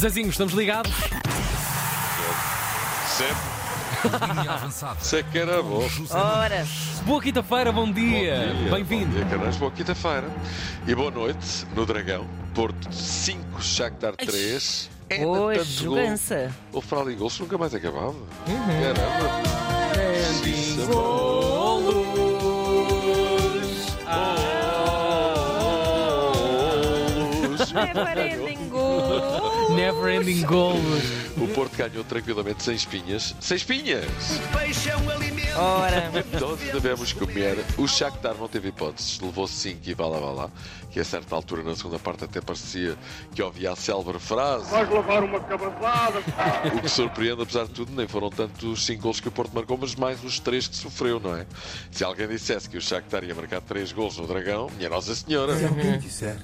Zezinho, estamos ligados? Sempre. Linha avançada. Sei que era bom. Ora, Boa quinta-feira, bom dia. Bom Bem-vindo. dia, Carnais. Boa quinta-feira. E boa noite no Dragão. Porto 5, Shakhtar 3. É hoje, gol. jogança. O Fraude Gols nunca mais acabava. Caramba. Sim, golos. Never ending goal. Never ending goal. O Porto ganhou tranquilamente sem espinhas. Sem espinhas! Ora, Todos devemos comer. O Shakhtar não teve hipóteses. Levou 5 e vá lá, vá lá. Que a certa altura, na segunda parte, até parecia que ouvia a célebre frase. Vais levar uma cabeçada. O que surpreende, apesar de tudo, nem foram tanto os 5 gols que o Porto marcou, mas mais os 3 que sofreu, não é? Se alguém dissesse que o Shakhtar ia marcar 3 gols no Dragão, minha Nossa Senhora. Se alguém disser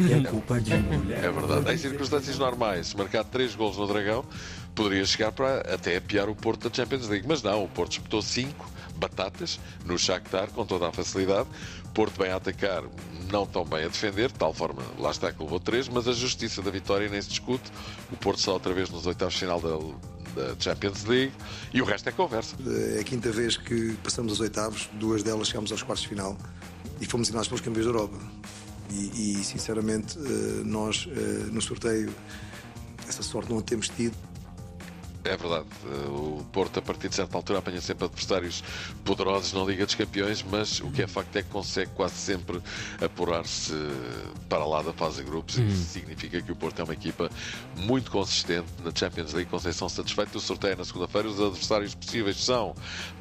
é culpa de mulher. É verdade. Em circunstâncias normais, se marcar 3 gols no Dragão, poderia chegar para até apiar o Porto da Champions League. Mas não, o Porto disputou 5 batatas no Shakhtar com toda a facilidade. Porto bem a atacar, não tão bem a defender, de tal forma, lá está que levou 3, mas a justiça da vitória nem se discute. O Porto está outra vez nos oitavos de final da, da Champions League e o resto é conversa. É a quinta vez que passamos aos oitavos, duas delas chegámos aos quartos de final e fomos eliminados pelos campeões da Europa. E, e, sinceramente, eh, nós eh, no sorteio essa sorte não a temos tido. É verdade, o Porto, a partir de certa altura, apanha sempre adversários poderosos na Liga dos Campeões, mas o que é facto é que consegue quase sempre apurar-se para lá da fase de grupos. e Isso significa que o Porto é uma equipa muito consistente na Champions League. Conceição satisfeito. O sorteio é na segunda-feira. Os adversários possíveis são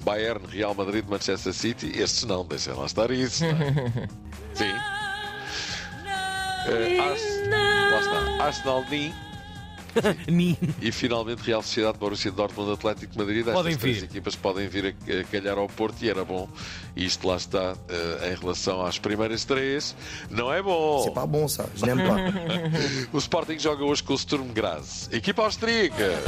Bayern, Real Madrid, Manchester City. Estes não, deixem lá estar isso. não é? Sim. Eh, Ars- lá está. Arsenal, Nin. Ni. E finalmente Real Sociedade, Borussia Dortmund, Atlético de Madrid. Estas Podem três vir. equipas podem vir a, calhar ao Porto e era bom. E isto lá está eh, em relação às primeiras três. Não é bom. C'est pas bon ça, je n'aime pas. O Sporting joga hoje com o Sturm Graz. Equipa austríaca.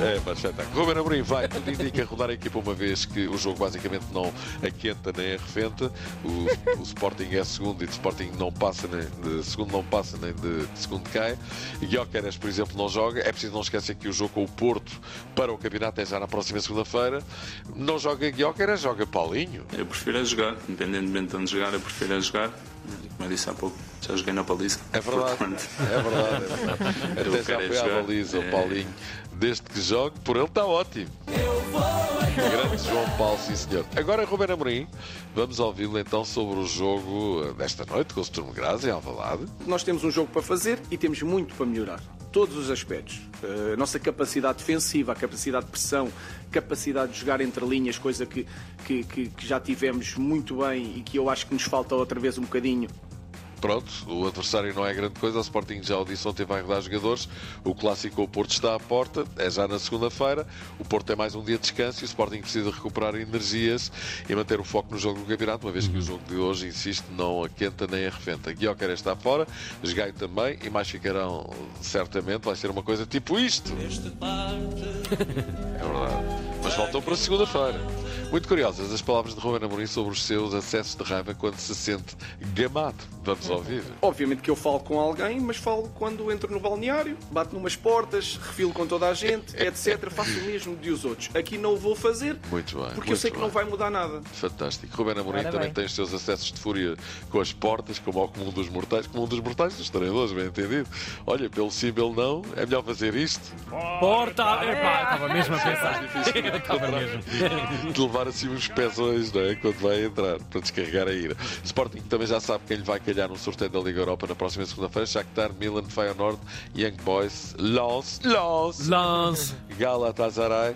É, mas já está. Ruben Amorim vai, tudo indica rodar a equipa uma vez que o jogo basicamente não aquenta nem arrefenta. O, o Sporting é segundo e de Sporting não passa nem de segundo não passa nem de, de segundo cai. Guioqueres, por exemplo, não joga. É preciso não esquecer que o jogo com o Porto para o campeonato é já na próxima segunda-feira. Não joga Guioqueres, joga Paulinho. Eu prefiro é jogar, independentemente de onde jogar, eu prefiro é jogar. Como eu disse há pouco, já joguei na baliza. É verdade. Portanto, É verdade. É verdade. Até já foi à baliza, o É. Paulinho. Desde que jogue, por ele está ótimo. Grande João Paulo, sim senhor. Agora, Ruben Amorim, vamos ouvi-lo então sobre o jogo desta noite com o Sturm Graz em Alvalade. Nós temos um jogo para fazer e temos muito para melhorar. Todos os aspectos. Eh, A nossa capacidade defensiva, a capacidade de pressão, capacidade de jogar entre linhas, coisa que, que- que já tivemos muito bem e que eu acho que nos falta outra vez um bocadinho. Pronto, o adversário não é grande coisa, o Sporting já o disse ontem vai rodar jogadores, o clássico o Porto está à porta, é já na segunda-feira, o Porto tem mais um dia de descanso e o Sporting precisa recuperar energias e manter o foco no jogo do campeonato, uma vez que o jogo de hoje, insisto, não aquenta nem arrefenta. Guioquer está fora, Esgaio também e mais ficarão certamente, vai ser uma coisa tipo isto. É verdade. Mas voltam para segunda-feira. Muito curiosas as palavras de Ruben Amorim sobre os seus acessos de raiva quando se sente gamado. Vamos ouvir. Obviamente que eu falo com alguém, mas falo quando entro no balneário, bato numas portas, refilo com toda a gente, etc. Faço o mesmo de os outros. Aqui não o vou fazer Muito bem. porque eu muito sei que bem. não vai mudar nada. Fantástico. Ruben Amorim Ora também bem. tem os seus acessos de fúria com as portas, como ao comum dos mortais, comum dos mortais dos treinadores, bem entendido. Olha, pelo sim, pelo não, é melhor fazer isto Porta! Epá, estava mesmo a pensar. difícil. Eu Estava mesmo. de levar assim uns pezões, não é? Quando vai entrar, para descarregar a ira. Sporting também já sabe quem lhe vai calhar no sorteio da Liga Europa na próxima segunda-feira. Shakhtar, Milan, Feyenoord, Young Boys, Lens, Lens, Lance. Galatasaray,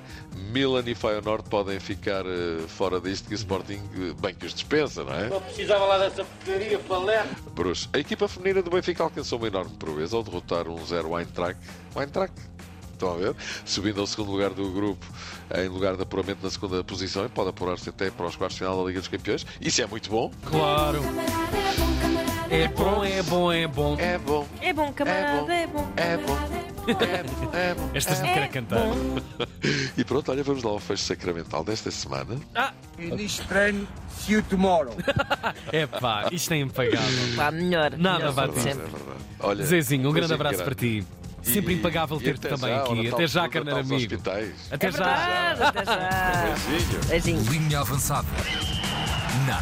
Milan e Feyenoord podem ficar eh, fora disto que o Sporting, eh, bem que os dispensa, não é? Não precisava lá dessa porcaria, falé. Bruxo. A equipa feminina do Benfica alcançou uma enorme proeza ao derrotar um 0 Eintracht. Eintracht estão a ver? Subindo ao segundo lugar do grupo, em lugar de apuramento na segunda posição, e pode apurar-se até para os quartos de final da Liga dos Campeões. Isso é muito bom. Claro. É bom, é bom, é bom. É bom. É bom, camarada, é bom. É bom. É bom, é bom. É Esta gente quer cantar. E pronto, olha, vamos lá ao fecho sacramental desta semana. Ah! Estranho See you tomorrow. é pá, isto é impagável. Pá, melhor. Nada vai acontecer. É é olha, Zezinho, um grande abraço para ti. Sempre impagável ter-te também aqui. Até já, carneiro amigo. É até já. Até já. Linha avançada. Na